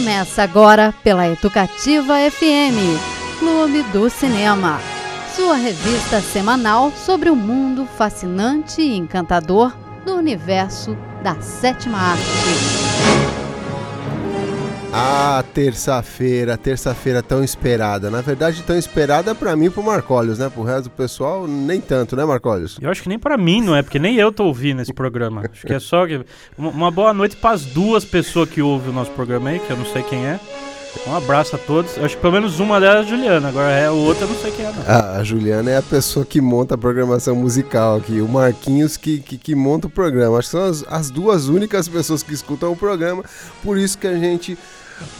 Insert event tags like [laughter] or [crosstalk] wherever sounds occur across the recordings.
Começa agora pela Educativa FM, Clube do Cinema. Sua revista semanal sobre o mundo fascinante e encantador do universo da sétima arte. Ah, terça-feira, terça-feira tão esperada. Na verdade, tão esperada para mim e pro Marcólios, né? Pro resto do pessoal, nem tanto, né, Marcólios? Eu acho que nem para mim, não é? Porque nem eu tô ouvindo esse programa. Acho que é só uma boa noite para as duas pessoas que ouvem o nosso programa aí, que eu não sei quem é. Um abraço a todos. Acho que pelo menos uma delas é a Juliana. Agora é o não sei quem é. Não. Ah, a Juliana é a pessoa que monta a programação musical aqui. O Marquinhos que, que, que monta o programa. Acho que são as, as duas únicas pessoas que escutam o programa. Por isso que a gente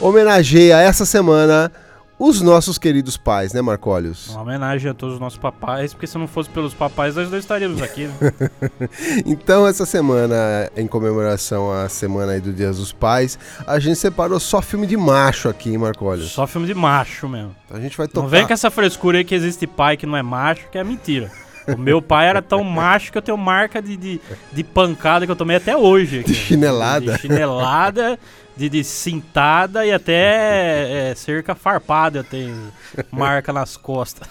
homenageia essa semana os nossos queridos pais, né, Marcólios? Uma homenagem a todos os nossos papais, porque se não fosse pelos papais, nós não estaríamos aqui. Né? [laughs] então, essa semana, em comemoração à semana aí do Dia dos Pais, a gente separou só filme de macho aqui, hein, Marcólios? Só filme de macho mesmo. A gente vai tocar. Não vem com essa frescura aí que existe pai que não é macho, que é mentira. O meu pai era tão macho que eu tenho marca de, de, de pancada que eu tomei até hoje. Aqui. De chinelada. De chinelada de, de cintada e até é, cerca farpada eu tenho [laughs] marca nas costas.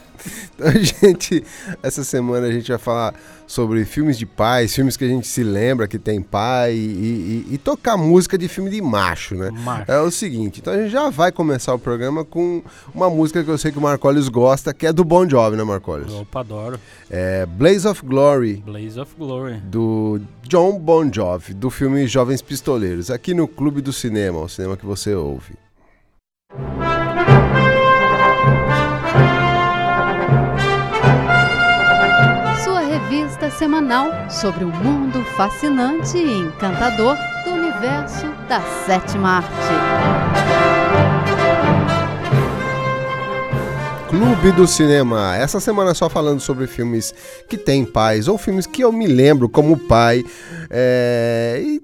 Então, gente, essa semana a gente vai falar sobre filmes de pais, filmes que a gente se lembra que tem pai e, e, e tocar música de filme de macho, né? Macho. É o seguinte, então a gente já vai começar o programa com uma música que eu sei que o Marcolis gosta, que é do Bon Jovi, né, Marcolis? Opa, adoro. É Blaze of Glory. Blaze of Glory. Do John Bon Jovi, do filme Jovens Pistoleiros, aqui no Clube do Cinema, o cinema que você ouve. Semanal sobre o mundo fascinante e encantador do universo da sétima arte. Clube do Cinema. Essa semana só falando sobre filmes que têm pais ou filmes que eu me lembro como pai. É... E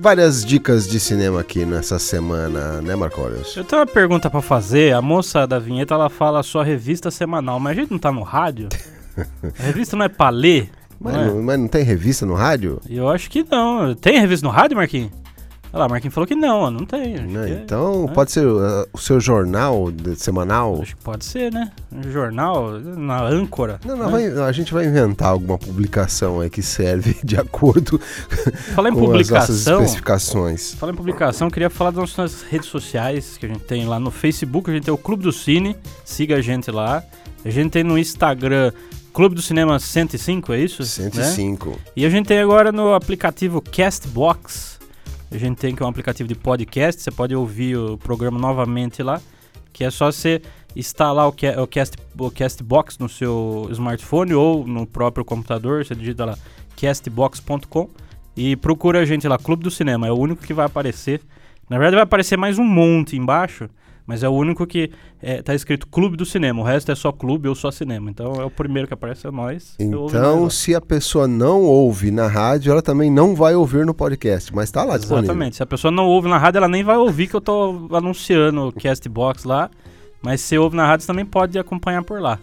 várias dicas de cinema aqui nessa semana, né, Marcos? Eu tenho uma pergunta para fazer. A moça da vinheta ela fala sua revista semanal, mas a gente não tá no rádio? [laughs] A revista não é pra ler? Mas não, é? não, mas não tem revista no rádio? Eu acho que não. Tem revista no rádio, Marquinhos? Olha lá, Marquinhos falou que não, não tem. Não, é, então é, pode ser uh, o seu jornal de, semanal? Acho que pode ser, né? Um jornal na âncora. Não, não, né? vai, a gente vai inventar alguma publicação aí que serve de acordo Fala em com publicação, as nossas especificações. Fala em publicação, queria falar das nossas redes sociais que a gente tem lá no Facebook, a gente tem o Clube do Cine, siga a gente lá. A gente tem no Instagram Clube do Cinema 105, é isso? 105. Né? E a gente tem agora no aplicativo Castbox. A gente tem que é um aplicativo de podcast, você pode ouvir o programa novamente lá, que é só você instalar o, o, Cast, o Castbox no seu smartphone ou no próprio computador, você digita lá castbox.com e procura a gente lá, Clube do Cinema, é o único que vai aparecer. Na verdade vai aparecer mais um monte embaixo, mas é o único que é, tá escrito Clube do Cinema. O resto é só clube ou só cinema. Então é o primeiro que aparece é nós. Então, se a pessoa não ouve na rádio, ela também não vai ouvir no podcast, mas tá lá Exatamente. disponível. Exatamente. Se a pessoa não ouve na rádio, ela nem vai ouvir que eu tô anunciando o Castbox lá. Mas se ouve na rádio, você também pode acompanhar por lá.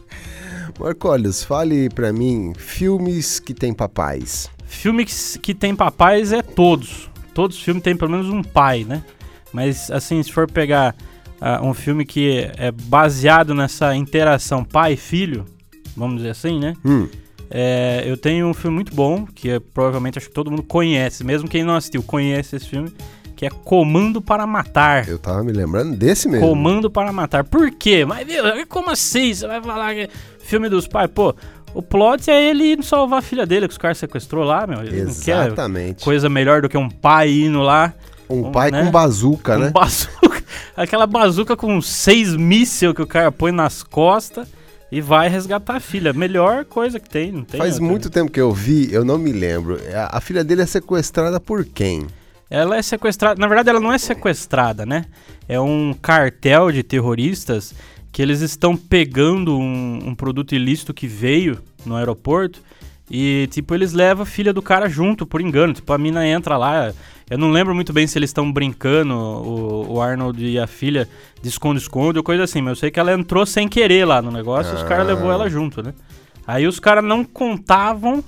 Marcolius, fale para mim filmes que tem papais. Filmes que tem papais é todos. Todos os filmes têm pelo menos um pai, né? Mas assim, se for pegar uh, um filme que é baseado nessa interação pai-filho, vamos dizer assim, né? Hum. É, eu tenho um filme muito bom, que é, provavelmente acho que todo mundo conhece, mesmo quem não assistiu conhece esse filme, que é Comando para Matar. Eu tava me lembrando desse mesmo. Comando para Matar. Por quê? Mas, meu, como assim? Você vai falar que é filme dos pais? Pô, o plot é ele salvar a filha dele, que os caras sequestrou lá, meu. Ele Exatamente. coisa melhor do que um pai indo lá. Um, pai né? com bazuca, né? Um bazuca. [laughs] Aquela bazuca com seis mísseis que o cara põe nas costas e vai resgatar a filha. Melhor coisa que tem, não tem Faz outra. muito tempo que eu vi, eu não me lembro. A, a filha dele é sequestrada por quem? Ela é sequestrada. Na verdade, ela não é sequestrada, né? É um cartel de terroristas que eles estão pegando um, um produto ilícito que veio no aeroporto e, tipo, eles levam a filha do cara junto, por engano. Tipo, a mina entra lá. Eu não lembro muito bem se eles estão brincando, o, o, Arnold e a filha, de esconde-esconde ou coisa assim. Mas eu sei que ela entrou sem querer lá no negócio ah. e os caras levou ela junto, né? Aí os caras não contavam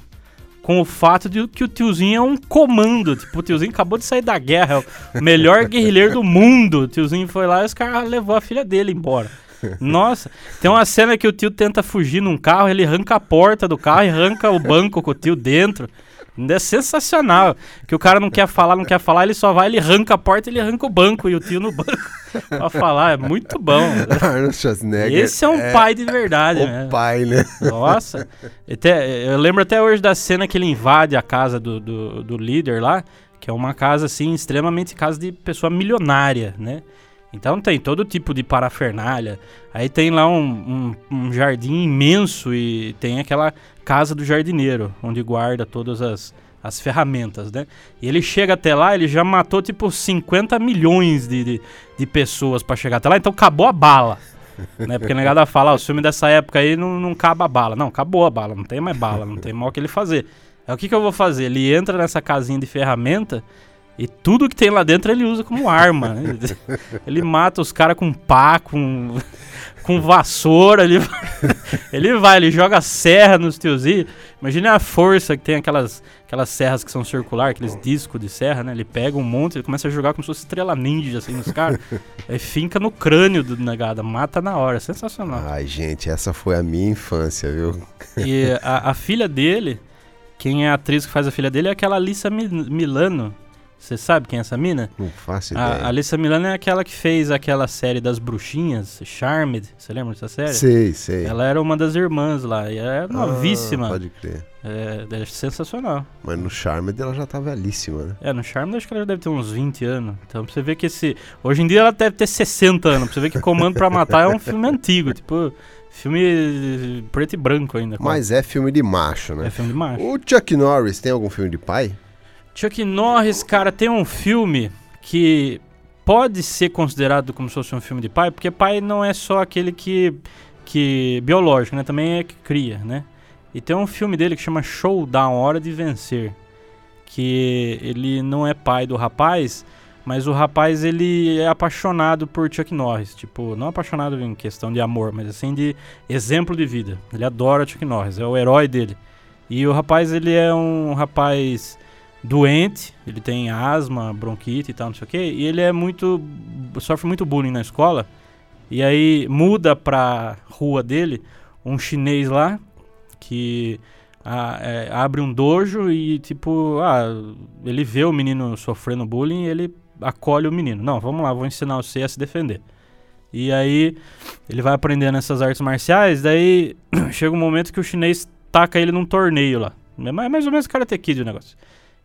com o fato de que o tiozinho é um comando. Tipo, o tiozinho acabou de sair da guerra, é o melhor guerrilheiro do mundo. O tiozinho foi lá e os caras levou a filha dele embora. Nossa, tem uma cena que o tio tenta fugir num carro, ele arranca a porta do carro e arranca o banco com o tio dentro. É sensacional. Que o cara não quer falar, não quer falar, ele só vai, ele arranca a porta, ele arranca o banco e o tio no banco [laughs] pra falar. É muito bom. Arnold Schwarzenegger. Esse é um é pai de verdade. O né? pai, né? Nossa. Até, eu lembro até hoje da cena que ele invade a casa do, do, do líder lá, que é uma casa assim, extremamente casa de pessoa milionária, né? Então tem todo tipo de parafernália. Aí tem lá um, um, um, jardim imenso e tem aquela casa do jardineiro, onde guarda todas as, as ferramentas, né? E ele chega até lá, ele já matou tipo 50 milhões de, de, de pessoas para chegar até lá, então acabou a bala. né? Porque a negada fala, ah, o filme dessa época aí não, não acaba a bala. Não, acabou a bala, não tem mais bala, não tem mal o que ele fazer. Aí o que, que eu vou fazer? Ele entra nessa casinha de ferramenta e tudo que tem lá dentro ele usa como arma. Né? [laughs] ele mata os caras com pá, com, [laughs] com vassoura. Ele, [laughs] ele vai, ele joga serra nos tiozinhos. Imagina a força que tem aquelas, aquelas serras que são circular, aqueles discos de serra, né? Ele pega um monte, ele começa a jogar como se fosse estrela ninja, assim, nos caras. aí finca no crânio do negado, mata na hora. Sensacional. Ai, gente, essa foi a minha infância, viu? e a, a filha dele, quem é a atriz que faz a filha dele é aquela Alissa Milano você sabe quem é essa mina? Não faço ideia. A Alissa Milano é aquela que fez aquela série das bruxinhas, Charmed. Você lembra dessa série? Sei, sei. Ela era uma das irmãs lá e é novíssima. Ah, pode crer. É, é sensacional. Mas no Charmed ela já tá velhíssima, né? É, no Charmed acho que ela já deve ter uns 20 anos. Então pra você ver que esse... Hoje em dia ela deve ter 60 anos. Pra você ver que Comando pra Matar é um filme antigo. Tipo... Filme preto e branco ainda. Mas é filme de macho, né? É filme de macho. O Chuck Norris tem algum filme de pai? Chuck Norris, cara, tem um filme que pode ser considerado como se fosse um filme de pai, porque pai não é só aquele que, que biológico, né? Também é que cria, né? E tem um filme dele que chama Showdown, Hora de Vencer, que ele não é pai do rapaz, mas o rapaz ele é apaixonado por Chuck Norris, tipo, não apaixonado em questão de amor, mas assim de exemplo de vida. Ele adora Chuck Norris, é o herói dele. E o rapaz ele é um rapaz doente, ele tem asma, bronquite e tal, não sei o que, e ele é muito. sofre muito bullying na escola. E aí muda pra rua dele um chinês lá que a, é, abre um dojo e tipo, ah, ele vê o menino sofrendo bullying ele acolhe o menino. Não, vamos lá, vou ensinar você a se defender. E aí ele vai aprendendo essas artes marciais, daí [clears throat] chega um momento que o chinês taca ele num torneio lá. É mais ou menos Karate Kid o negócio.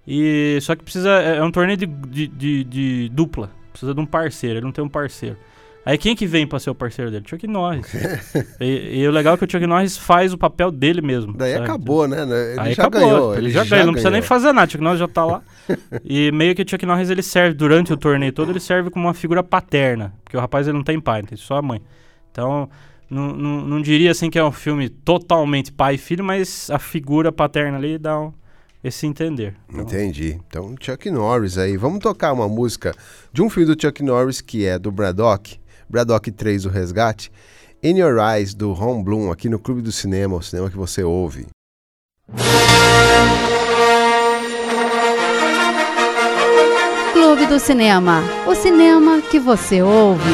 E só que precisa. É, é um torneio de, de, de, de, dupla. Precisa de um parceiro. Ele não tem um parceiro. Aí quem que vem pra ser o parceiro dele? Chuck Norris. [laughs] e, e, o legal é que o Chuck Norris faz o papel dele mesmo. Daí sabe? acabou, né? Ele Aí já acabou, ganhou. Ele, já, já ganhou, não precisa nem fazer nada. O Chuck Norris já tá lá. [laughs] e meio que o Chuck Norris ele serve, durante o torneio todo, ele serve como uma figura paterna. Porque o rapaz ele não tem pai, tem só a mãe. Então, não, não, não diria assim que é um filme totalmente pai e filho, mas a figura paterna ali dá um, esse entender. Então... Entendi. Então, Chuck Norris aí. Vamos tocar uma música de um filme do Chuck Norris que é do Braddock, Braddock 3, O Resgate. In Your Eyes, do Ron Bloom, aqui no Clube do Cinema, o cinema que você ouve. Clube do Cinema, o cinema que você ouve.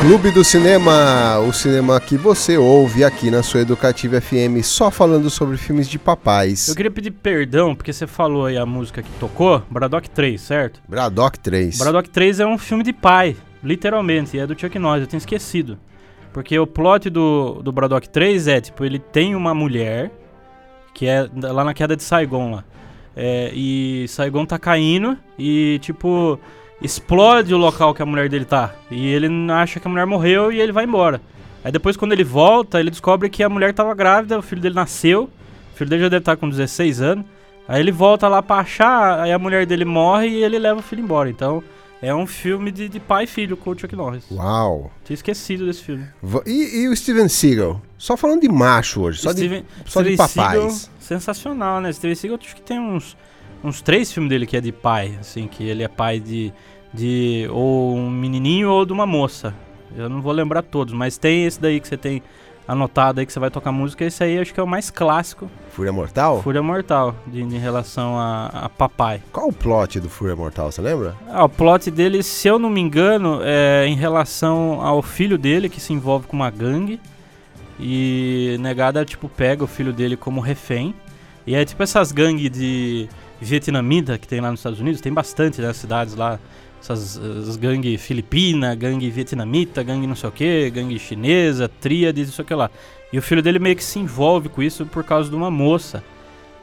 Clube do Cinema, o cinema que você ouve aqui na sua Educativa FM, só falando sobre filmes de papais. Eu queria pedir perdão, porque você falou aí a música que tocou, Braddock 3, certo? Braddock 3. Braddock 3 é um filme de pai, literalmente, e é do Chuck Norris, eu tinha esquecido. Porque o plot do, do Braddock 3 é, tipo, ele tem uma mulher, que é lá na queda de Saigon lá. É, e Saigon tá caindo e, tipo explode o local que a mulher dele tá. E ele acha que a mulher morreu e ele vai embora. Aí depois, quando ele volta, ele descobre que a mulher tava grávida, o filho dele nasceu. O filho dele já deve estar tá com 16 anos. Aí ele volta lá pra achar, aí a mulher dele morre e ele leva o filho embora. Então, é um filme de, de pai e filho com o Chuck Norris. Uau! Tinha esquecido desse filme. E, e o Steven Seagal? Só falando de macho hoje, só Steven, de, só Steven de papais. Seagal, sensacional, né? Steven Seagal, acho que tem uns, uns três filmes dele que é de pai, assim, que ele é pai de de ou um menininho ou de uma moça. Eu não vou lembrar todos, mas tem esse daí que você tem anotado aí que você vai tocar música, esse aí acho que é o mais clássico. Fúria Mortal? Fúria Mortal, de, em relação a, a, papai. Qual o plot do Fúria Mortal, você lembra? Ah, o plot dele, se eu não me engano, é em relação ao filho dele que se envolve com uma gangue. E negada, tipo, pega o filho dele como refém. E é tipo essas gangues de vietnamita que tem lá nos Estados Unidos, tem bastante, né? Cidades lá essas, gangue filipina, gangue vietnamita, gangue não sei o que, gangue chinesa, tríade, não sei o que lá. E o filho dele meio que se envolve com isso por causa de uma moça.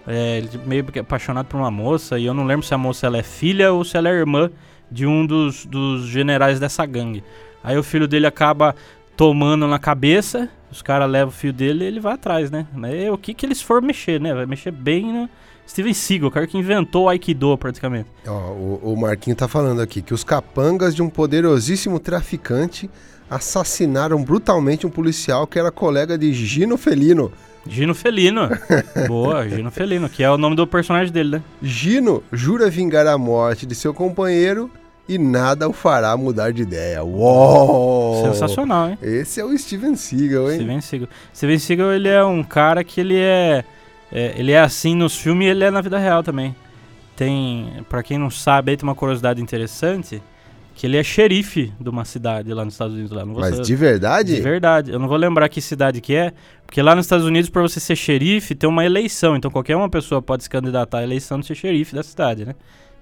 É, ele meio que é apaixonado por uma moça, e eu não lembro se a moça ela é filha ou se ela é irmã de um dos, dos generais dessa gangue. Aí o filho dele acaba tomando na cabeça, os caras levam o filho dele e ele vai atrás, né? É o que, que eles for mexer, né? Vai mexer bem no, Steven Seagal, o cara que inventou o Aikido praticamente. Ó, o, o Marquinho tá falando aqui que os capangas de um poderosíssimo traficante assassinaram brutalmente um policial que era colega de Gino Felino. Gino Felino. [laughs] Boa, Gino Felino, que é o nome do personagem dele, né? Gino jura vingar a morte de seu companheiro e nada o fará mudar de ideia. Uou! Sensacional, hein? Esse é o Steven Seagal, hein? Steven Seagal. Steven Seagal, ele é um cara que ele é é, ele é assim nos filmes e ele é na vida real também. Tem, para quem não sabe, aí tem uma curiosidade interessante, que ele é xerife de uma cidade lá nos Estados Unidos. Lá. Mas ser, de verdade? De verdade. Eu não vou lembrar que cidade que é, porque lá nos Estados Unidos, para você ser xerife, tem uma eleição. Então qualquer uma pessoa pode se candidatar à eleição de ser xerife da cidade, né?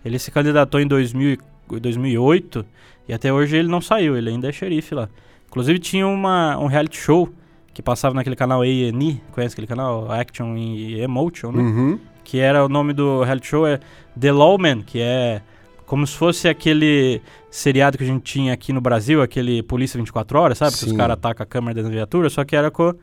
Ele se candidatou em 2000, 2008 e até hoje ele não saiu, ele ainda é xerife lá. Inclusive tinha uma, um reality show que passava naquele canal A&E, conhece aquele canal? Action e Emotion, né? Uhum. Que era o nome do reality show é The Lawman, que é como se fosse aquele seriado que a gente tinha aqui no Brasil, aquele Polícia 24 Horas, sabe? Sim. Que os caras atacam a câmera da viatura, só que era com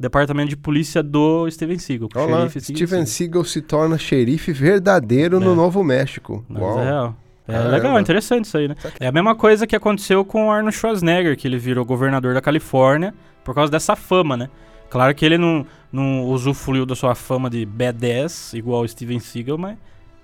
departamento de polícia do Steven Seagal. Olá, Steven Seagal se torna xerife verdadeiro é. no Novo México. Mas Uau. é real. É Caramba. legal, interessante isso aí, né? É a mesma coisa que aconteceu com o Arnold Schwarzenegger, que ele virou governador da Califórnia por causa dessa fama, né? Claro que ele não, não usufruiu da sua fama de badass, igual o Steven Seagal, mas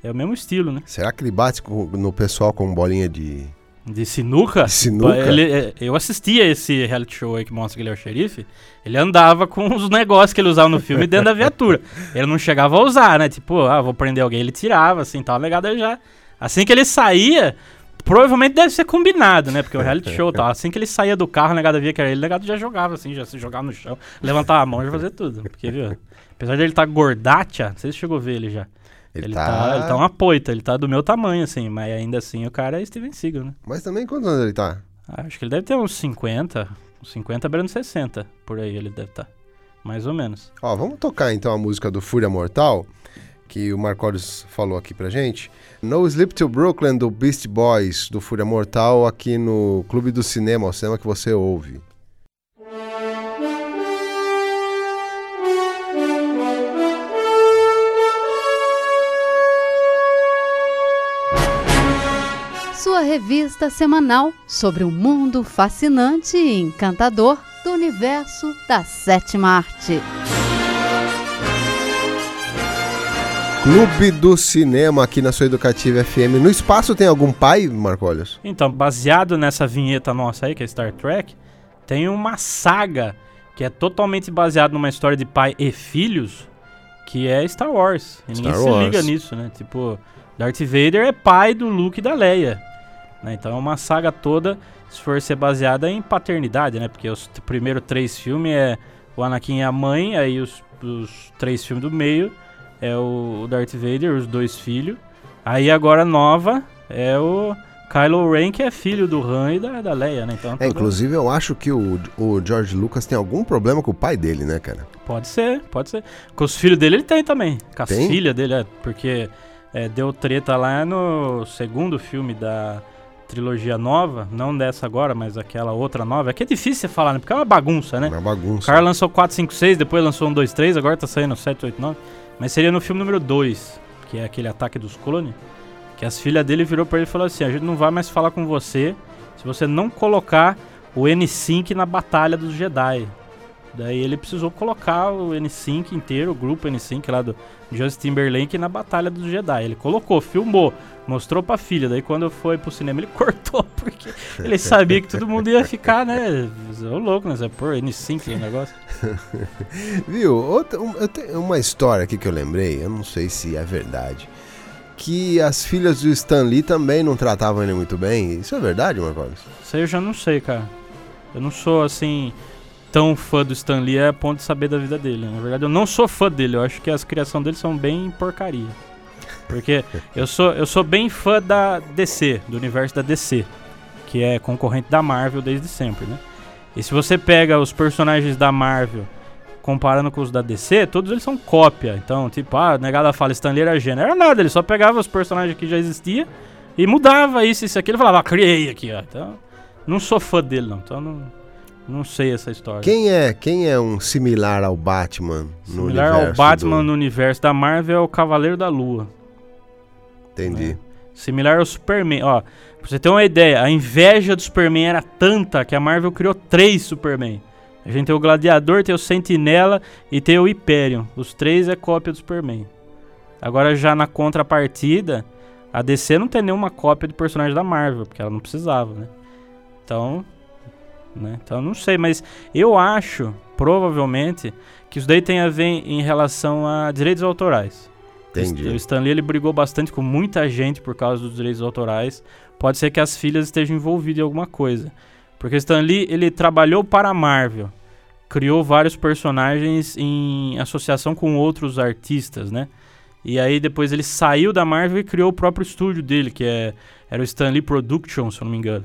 é o mesmo estilo, né? Será que ele bate no pessoal com bolinha de... De sinuca? De sinuca? Ele, é, eu assistia esse reality show aí que mostra que ele é o xerife. Ele andava com os negócios que ele usava no filme dentro da viatura. Ele não chegava a usar, né? Tipo, ah, vou prender alguém. Ele tirava, assim, tal, legado já... Assim que ele saía, Provavelmente deve ser combinado, né? Porque o reality show tá. Assim que ele saía do carro, o negado via que era ele, o negado já jogava, assim, já se jogava no chão, levantava a mão e já fazia tudo. Porque, viu? Apesar de ele estar tá gordacha, não sei se chegou a ver ele já. Ele, ele tá... tá... Ele tá uma poita, ele tá do meu tamanho, assim, mas ainda assim o cara é Steven Seagal, né? Mas também quantos anos ele tá? Ah, acho que ele deve ter uns 50, uns 50 beirando 60, por aí ele deve estar. Tá. Mais ou menos. Ó, vamos tocar então a música do Fúria Mortal que o Marcos falou aqui pra gente. No Sleep Till Brooklyn do Beast Boys, do Fúria Mortal, aqui no Clube do Cinema, o cinema que você ouve. Sua revista semanal sobre o mundo fascinante e encantador do universo da sétima arte. Clube do Cinema aqui na sua Educativa FM. No espaço tem algum pai, Marcolhos? Então, baseado nessa vinheta nossa aí, que é Star Trek, tem uma saga que é totalmente baseada numa história de pai e filhos, que é Star Wars. E Star ninguém Wars. se liga nisso, né? Tipo, Darth Vader é pai do Luke e da Leia. Né? Então é uma saga toda, se for ser baseada em paternidade, né? Porque os primeiros três filmes é o Anakin e a mãe, aí os, os três filmes do meio é o Darth Vader, os dois filhos. Aí agora nova é o Kylo Ren, que é filho do Han e da, da Leia, né? Então, é, inclusive eu acho que o, o George Lucas tem algum problema com o pai dele, né, cara? Pode ser, pode ser. Com os filhos dele ele tem também. Com as filhas dele, é, porque é, deu treta lá no segundo filme da trilogia nova, não dessa agora, mas aquela outra nova. É que é difícil você falar, né? Porque é uma bagunça, né? É uma bagunça. O cara lançou 4, 5, 6, depois lançou 1, 2, 3, agora tá saindo 7, 8, 9. Mas seria no filme número 2, que é aquele ataque dos clones, que as filhas dele virou para ele e falou assim: "A gente não vai mais falar com você se você não colocar o N5 na batalha dos Jedi". Daí ele precisou colocar o N5 inteiro, o grupo N5 lá do Justin Timberlake na Batalha dos Jedi. Ele colocou, filmou, mostrou pra filha. Daí quando foi pro cinema ele [laughs] cortou, porque ele sabia que todo mundo ia ficar, né? Ô louco, né? Pôr N5 no negócio. [laughs] Viu? Outra, um, eu tenho uma história aqui que eu lembrei, eu não sei se é verdade. Que as filhas do Stan Lee também não tratavam ele muito bem. Isso é verdade, Marcos? Isso aí eu já não sei, cara. Eu não sou assim tão fã do Stan Lee a ponto de saber da vida dele. Na verdade, eu não sou fã dele. Eu acho que as criações dele são bem porcaria. Porque eu sou, eu sou bem fã da DC, do universo da DC, que é concorrente da Marvel desde sempre, né? E se você pega os personagens da Marvel comparando com os da DC, todos eles são cópia. Então, tipo, ah, negada fala Stan Lee era gênero. Era nada, ele só pegava os personagens que já existiam e mudava isso, isso, aquilo. Ele falava, ah, criei aqui, ó. Então, não sou fã dele, não. Então, não não sei essa história. Quem é, quem é um similar ao Batman no similar universo? Similar ao Batman do... no universo da Marvel é o Cavaleiro da Lua. Entendi. É. Similar ao Superman. Ó, pra você ter uma ideia, a inveja do Superman era tanta que a Marvel criou três Superman. A gente tem o Gladiador, tem o Sentinela e tem o Hyperion. Os três é cópia do Superman. Agora já na contrapartida, a DC não tem nenhuma cópia de personagem da Marvel, porque ela não precisava, né? Então, né? Então não sei, mas eu acho, provavelmente, que isso daí tem a ver em relação a direitos autorais. Entendi. O Stanley ele brigou bastante com muita gente por causa dos direitos autorais. Pode ser que as filhas estejam envolvidas em alguma coisa. Porque Stanley ele trabalhou para a Marvel, criou vários personagens em associação com outros artistas, né? E aí depois ele saiu da Marvel e criou o próprio estúdio dele, que é, era o Stanley Productions, se eu não me engano.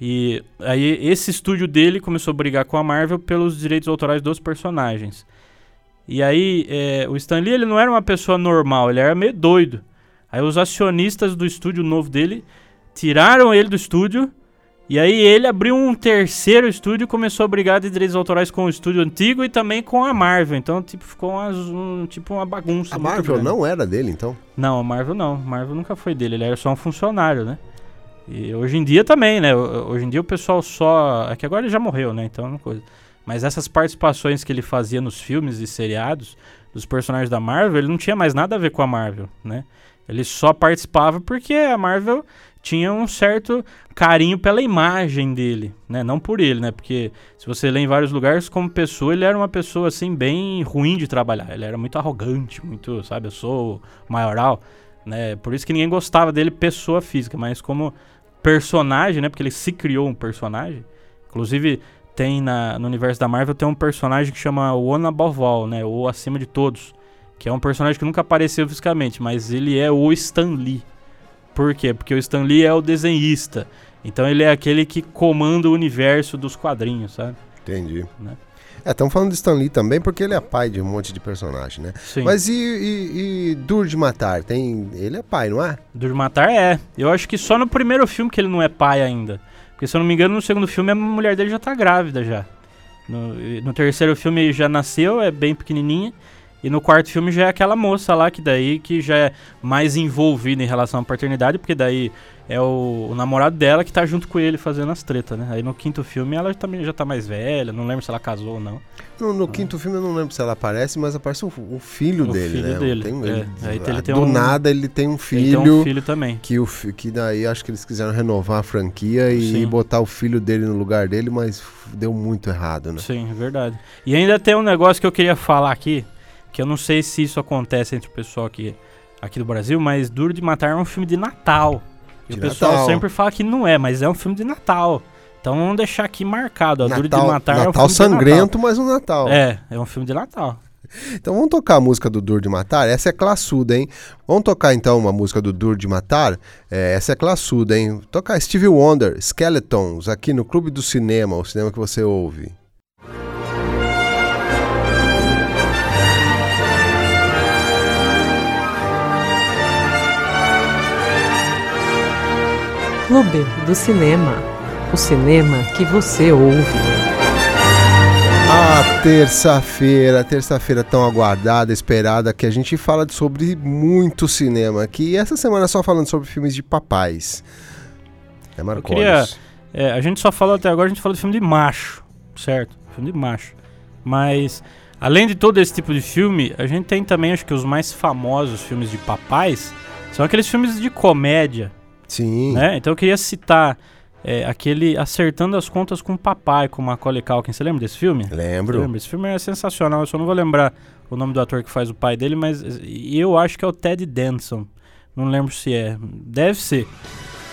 E aí esse estúdio dele começou a brigar com a Marvel pelos direitos autorais dos personagens. E aí é, o Stan Lee ele não era uma pessoa normal, ele era meio doido. Aí os acionistas do estúdio novo dele tiraram ele do estúdio e aí ele abriu um terceiro estúdio e começou a brigar de direitos autorais com o estúdio antigo e também com a Marvel. Então, tipo, ficou uma, um, tipo uma bagunça. A Marvel grande. não era dele, então? Não, a Marvel não. A Marvel nunca foi dele, ele era só um funcionário, né? E hoje em dia também, né? Hoje em dia o pessoal só. É que agora ele já morreu, né? Então é uma coisa. Mas essas participações que ele fazia nos filmes e seriados dos personagens da Marvel, ele não tinha mais nada a ver com a Marvel, né? Ele só participava porque a Marvel tinha um certo carinho pela imagem dele, né? Não por ele, né? Porque se você lê em vários lugares, como pessoa, ele era uma pessoa, assim, bem ruim de trabalhar. Ele era muito arrogante, muito, sabe? Eu sou maioral, né? Por isso que ninguém gostava dele pessoa física, mas como personagem, né? Porque ele se criou um personagem. Inclusive, tem na, no universo da Marvel tem um personagem que chama One Above All, né? Ou Acima de Todos. Que é um personagem que nunca apareceu fisicamente, mas ele é o Stan Lee. Por quê? Porque o Stan Lee é o desenhista. Então ele é aquele que comanda o universo dos quadrinhos, sabe? Entendi. Né? É, estamos falando de Stan Lee também porque ele é pai de um monte de personagem, né? Sim. Mas e, e, e de Matar? Tem... Ele é pai, não é? Duro de Matar é. Eu acho que só no primeiro filme que ele não é pai ainda. Porque se eu não me engano, no segundo filme a mulher dele já tá grávida já. No, no terceiro filme já nasceu, é bem pequenininha. E no quarto filme já é aquela moça lá que daí que já é mais envolvida em relação à paternidade, porque daí é o, o, namorado dela que tá junto com ele fazendo as tretas, né? Aí no quinto filme ela também já tá mais velha, não lembro se ela casou ou não. No, no ah. quinto filme eu não lembro se ela aparece, mas aparece o, o filho o dele, filho né? Dele. Tem, é. ele, Aí ele tem do um, nada ele tem um filho. Ele tem um filho também. Que, o, que daí acho que eles quiseram renovar a franquia e Sim. botar o filho dele no lugar dele, mas deu muito errado, né? Sim, é verdade. E ainda tem um negócio que eu queria falar aqui, que eu não sei se isso acontece entre o pessoal aqui, aqui do Brasil, mas Duro de Matar é um filme de Natal. E o pessoal Natal. sempre fala que não é, mas é um filme de Natal. Então vamos deixar aqui marcado. Natal, Duro de Matar Natal é um filme sangrento, Natal. mas um Natal. É, é um filme de Natal. Então vamos tocar a música do Duro de Matar? Essa é classuda, hein? Vamos tocar então uma música do Duro de Matar? É, essa é classuda, hein? Tocar Stevie Wonder, Skeletons, aqui no Clube do Cinema, o cinema que você ouve. Clube do Cinema. O cinema que você ouve. A terça-feira, terça-feira tão aguardada, esperada, que a gente fala sobre muito cinema aqui. E essa semana só falando sobre filmes de papais. É Marcos. Queria, é, a gente só falou até agora, a gente falou de filme de macho, certo? Filme de macho. Mas, além de todo esse tipo de filme, a gente tem também, acho que os mais famosos filmes de papais são aqueles filmes de comédia. Sim. Né? Então eu queria citar é, aquele Acertando as Contas com o Papai, com Macaulay Culkin. Você lembra desse filme? Lembro. Lembra? Esse filme é sensacional. Eu só não vou lembrar o nome do ator que faz o pai dele, mas eu acho que é o Ted Danson. Não lembro se é. Deve ser.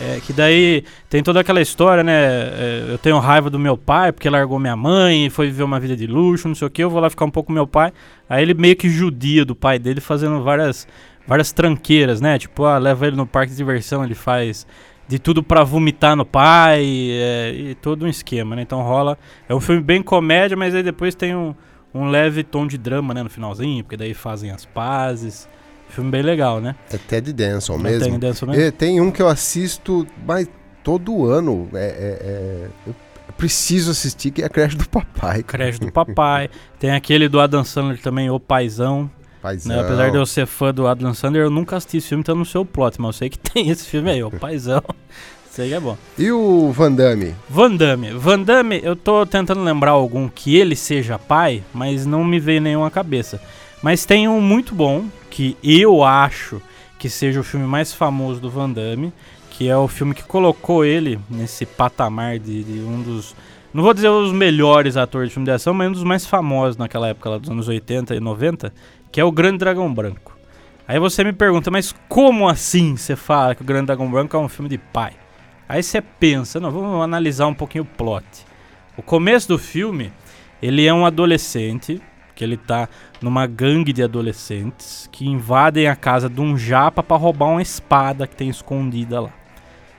É, que daí tem toda aquela história, né? É, eu tenho raiva do meu pai porque largou minha mãe, foi viver uma vida de luxo, não sei o que. Eu vou lá ficar um pouco com meu pai. Aí ele meio que judia do pai dele, fazendo várias, várias tranqueiras, né? Tipo, ah, leva ele no parque de diversão, ele faz de tudo para vomitar no pai é, e todo um esquema, né? Então rola. É um filme bem comédia, mas aí depois tem um, um leve tom de drama, né? No finalzinho, porque daí fazem as pazes. Filme bem legal, né? É Ted Danson é mesmo. Ted Danson mesmo? É, tem um que eu assisto mas todo ano. É, é, é, eu preciso assistir, que é a Creche do Papai. Creche do Papai. [laughs] tem aquele do Adam Sandler também, O Paizão. Paizão. Né? Apesar de eu ser fã do Adam Sandler, eu nunca assisti esse filme, então não sei o plot, mas eu sei que [laughs] tem esse filme aí, O [laughs] Paizão. Isso aí é bom. E o Van Damme? Van Damme. Van Damme, eu tô tentando lembrar algum que ele seja pai, mas não me veio nenhuma cabeça. Mas tem um muito bom, que eu acho que seja o filme mais famoso do Van Damme, que é o filme que colocou ele nesse patamar de, de um dos. Não vou dizer os melhores atores de filme de ação, mas um dos mais famosos naquela época, lá dos anos 80 e 90, que é o Grande Dragão Branco. Aí você me pergunta, mas como assim você fala que o Grande Dragão Branco é um filme de pai? Aí você pensa, não, vamos analisar um pouquinho o plot. O começo do filme, ele é um adolescente que ele tá numa gangue de adolescentes que invadem a casa de um japa para roubar uma espada que tem escondida lá.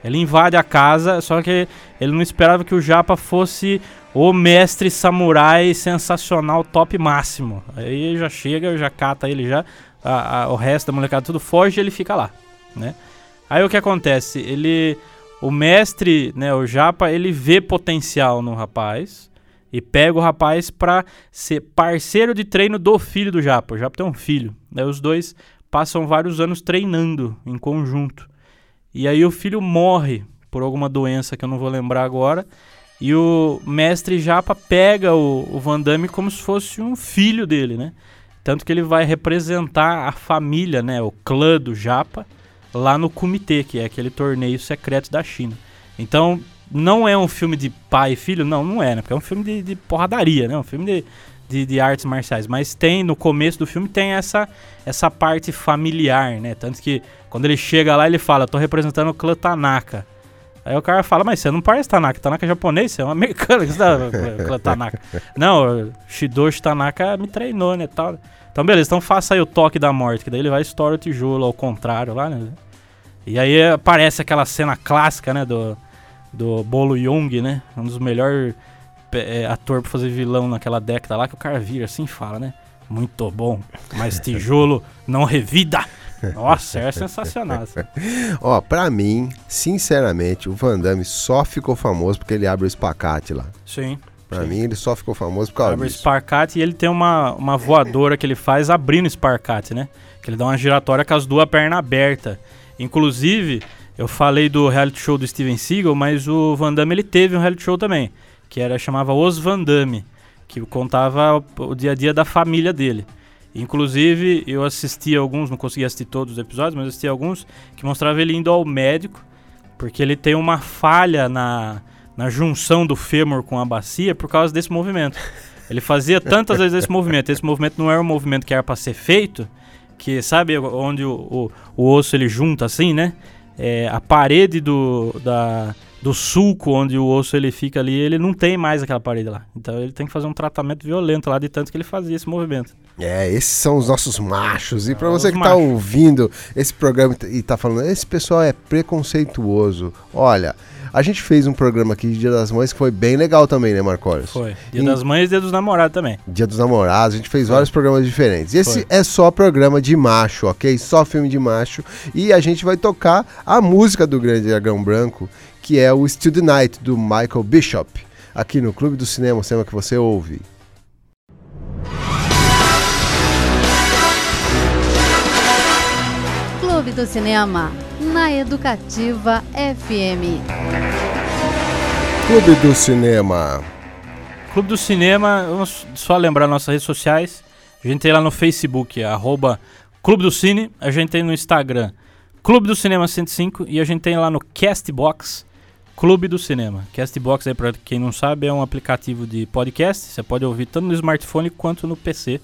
Ele invade a casa, só que ele não esperava que o japa fosse o mestre samurai sensacional top máximo. Aí já chega, já cata ele já, a, a, o resto da molecada tudo foge e ele fica lá, né? Aí o que acontece? Ele o mestre, né, o japa, ele vê potencial no rapaz e pega o rapaz pra ser parceiro de treino do filho do Japa. O Japa tem um filho. Daí os dois passam vários anos treinando em conjunto. E aí o filho morre por alguma doença que eu não vou lembrar agora. E o mestre Japa pega o, o Van Damme como se fosse um filho dele, né? Tanto que ele vai representar a família, né? O clã do Japa lá no Comitê, que é aquele torneio secreto da China. Então, não é um filme de pai e filho, não, não é, né? Porque é um filme de, de porradaria, né? Um filme de, de, de, artes marciais. Mas tem, no começo do filme, tem essa, essa parte familiar, né? Tanto que quando ele chega lá, ele fala, tô representando o clã Tanaka. Aí o cara fala, mas você não parece Tanaka, Tanaka é japonês, você é um americano, [laughs] você tá, Tanaka. não, Shidoshi Tanaka me treinou, né, tal. Então beleza, então faça aí o toque da morte, que daí ele vai estourar o tijolo ao contrário lá, né? E aí aparece aquela cena clássica, né, do do Bolo Young, né? Um dos melhores é, ator pra fazer vilão naquela década lá, que o cara vira assim e fala, né? Muito bom, mas tijolo não revida. Nossa, é sensacional. [laughs] Ó, pra mim, sinceramente, o Van Damme só ficou famoso porque ele abre o espacate lá. Sim. Pra sim. mim, ele só ficou famoso por causa abre disso. Abre o espacate e ele tem uma, uma voadora que ele faz abrindo o espacate, né? Que ele dá uma giratória com as duas pernas abertas. Inclusive, eu falei do reality show do Steven Seagal, mas o Van Damme ele teve um reality show também, que era chamava Os Van Damme, que contava o, o dia a dia da família dele. Inclusive, eu assisti alguns, não consegui assistir todos os episódios, mas assisti alguns que mostrava ele indo ao médico, porque ele tem uma falha na, na junção do fêmur com a bacia por causa desse movimento. Ele fazia tantas vezes esse movimento, esse movimento não era um movimento que era para ser feito, que sabe onde o, o, o osso ele junta assim, né? é, a parede do, da, do sulco onde o osso ele fica ali, ele não tem mais aquela parede lá. Então ele tem que fazer um tratamento violento lá de tanto que ele fazia esse movimento. É, esses são os nossos machos. E para você que está ouvindo esse programa e está falando, esse pessoal é preconceituoso. Olha, a gente fez um programa aqui de Dia das Mães que foi bem legal também, né, Marcos? Foi. Dia das Mães e Dia dos Namorados também. Dia dos Namorados, a gente fez foi. vários programas diferentes. Esse foi. é só programa de macho, ok? Só filme de macho. E a gente vai tocar a música do Grande Dragão Branco, que é o Still the Night, do Michael Bishop, aqui no Clube do Cinema, o cinema que você ouve. Clube do Cinema na Educativa FM. Clube do Cinema. Clube do Cinema, vamos só lembrar nossas redes sociais. A gente tem lá no Facebook, arroba Clube do Cine. A gente tem no Instagram, Clube do Cinema 105. E a gente tem lá no Castbox, Clube do Cinema. Castbox, aí, pra quem não sabe, é um aplicativo de podcast. Você pode ouvir tanto no smartphone quanto no PC.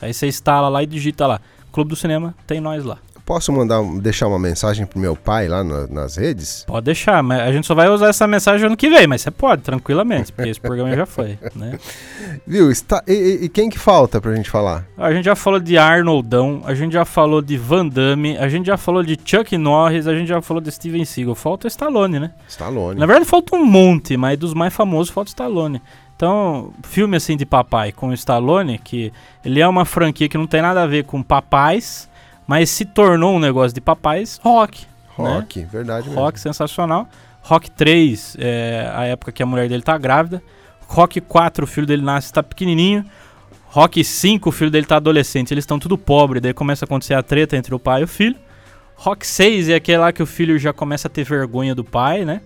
Aí você instala lá e digita lá. Clube do Cinema, tem nós lá. Posso mandar, deixar uma mensagem pro meu pai lá no, nas redes? Pode deixar, mas a gente só vai usar essa mensagem ano que vem, mas você pode, tranquilamente, porque esse programa já foi, né? [laughs] Viu? Está, e, e, quem que falta pra gente falar? A gente já falou de Arnoldão, a gente já falou de Van Damme, a gente já falou de Chuck Norris, a gente já falou de Steven Seagal. Falta o Stallone, né? Stallone. Na verdade falta um monte, mas dos mais famosos falta o Stallone. Então, filme assim de papai com o Stallone, que ele é uma franquia que não tem nada a ver com papais, mas se tornou um negócio de papais, rock. Rock, né? verdade mesmo. Rock sensacional. Rock 3, é a época que a mulher dele tá grávida. Rock 4, o filho dele nasce, tá pequenininho. Rock 5, o filho dele tá adolescente. Eles estão tudo pobre, daí começa a acontecer a treta entre o pai e o filho. Rock 6 é aquele lá que o filho já começa a ter vergonha do pai, né?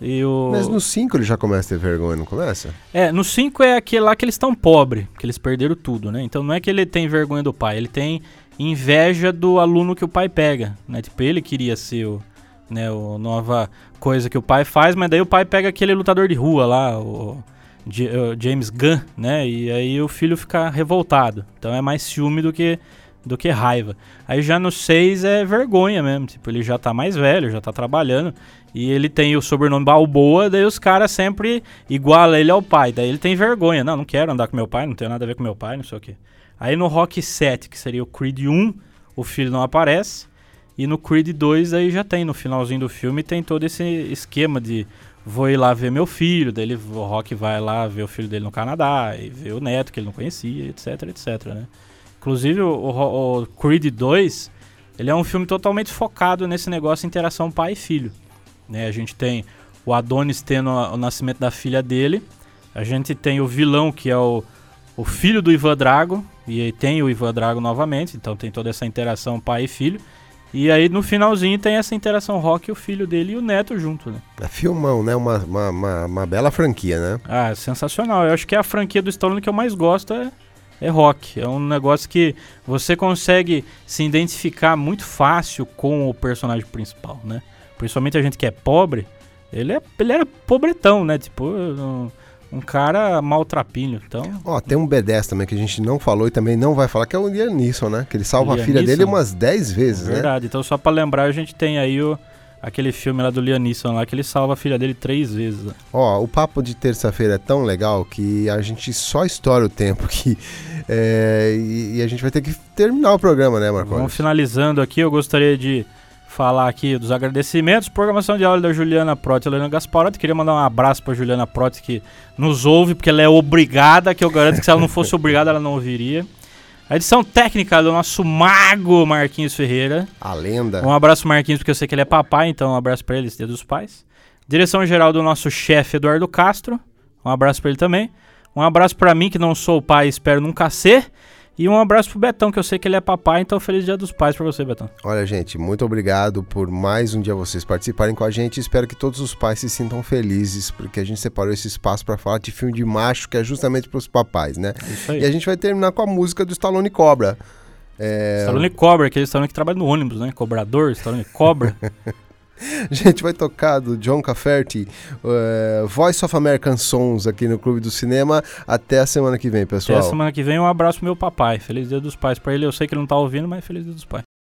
E o... Mas no 5 ele já começa a ter vergonha, não começa? É, no 5 é aquele lá que eles estão pobres, que eles perderam tudo, né? Então não é que ele tem vergonha do pai, ele tem inveja do aluno que o pai pega, né? Tipo, ele queria ser o, né, o nova coisa que o pai faz, mas daí o pai pega aquele lutador de rua lá, o, o James Gunn, né? E aí o filho fica revoltado. Então é mais ciúme do que do que raiva. Aí já no 6 é vergonha mesmo, tipo, ele já tá mais velho, já tá trabalhando, e ele tem o sobrenome Balboa, daí os caras sempre igualam ele ao pai, daí ele tem vergonha, não, não quero andar com meu pai, não tenho nada a ver com meu pai, não sei o que. Aí no Rock 7, que seria o Creed 1, o filho não aparece. E no Creed 2 aí já tem, no finalzinho do filme, tem todo esse esquema de vou ir lá ver meu filho, daí o Rock vai lá ver o filho dele no Canadá, e ver o neto que ele não conhecia, etc, etc, né? Inclusive o, o, o Creed 2, ele é um filme totalmente focado nesse negócio de interação pai e filho. Né? A gente tem o Adonis tendo o nascimento da filha dele, a gente tem o vilão que é o o filho do Ivan Drago, e aí tem o Ivan Drago novamente, então tem toda essa interação pai e filho. E aí no finalzinho tem essa interação Rock, o filho dele e o neto junto, né? É filmão, né? Uma, uma, uma, uma, bela franquia, né? Ah, sensacional. Eu acho que é a franquia do Stallone que eu mais gosto é, é Rock. É um negócio que você consegue se identificar muito fácil com o personagem principal, né? Principalmente a gente que é pobre, ele, é, ele era pobretão, né? Tipo, não um cara maltrapilho, então... Ó, tem um B10 também que a gente não falou e também não vai falar, que é o Liam Neeson, né? Que ele salva Liam a filha Neeson. dele umas 10 vezes, é Verdade, né? então só pra lembrar, a gente tem aí o, aquele filme lá do Liam Neeson lá, que ele salva a filha dele três vezes. Né? Ó, o papo de terça-feira é tão legal que a gente só estoura o tempo que... [laughs] É, e, e, a gente vai ter que terminar o programa, né, Marcos? Vamos finalizando aqui, eu gostaria de falar aqui dos agradecimentos. Programação de aula da Juliana Proti e Helena Gasparotti. Queria mandar um abraço para Juliana Proti que nos ouve, porque ela é obrigada, que eu garanto que se ela não fosse obrigada, ela não ouviria. A edição técnica do nosso mago Marquinhos Ferreira. A lenda. Um abraço, Marquinhos, porque eu sei que ele é papai, então um abraço para ele, esse dia dos pais. Direção geral do nosso chefe Eduardo Castro. Um abraço para ele também. Um abraço para mim, que não sou pai espero nunca ser. E um abraço pro Betão, que eu sei que ele é papai, então feliz dia dos pais para você, Betão. Olha, gente, muito obrigado por mais um dia vocês participarem com a gente. Espero que todos os pais se sintam felizes, porque a gente separou esse espaço para falar de filme de macho, que é justamente para os papais, né? Isso aí. E a gente vai terminar com a música do Stallone Cobra. É... Stallone Cobra, aquele Stallone que trabalha no ônibus, né? Cobrador, Stallone Cobra. [laughs] A [laughs] gente vai tocar do John Cafferty, uh, Voice of American Songs aqui no Clube do Cinema. Até a semana que vem, pessoal. Até a semana que vem, um abraço pro meu papai. Feliz Dia dos Pais para ele. Eu sei que ele não tá ouvindo, mas feliz Dia dos Pais.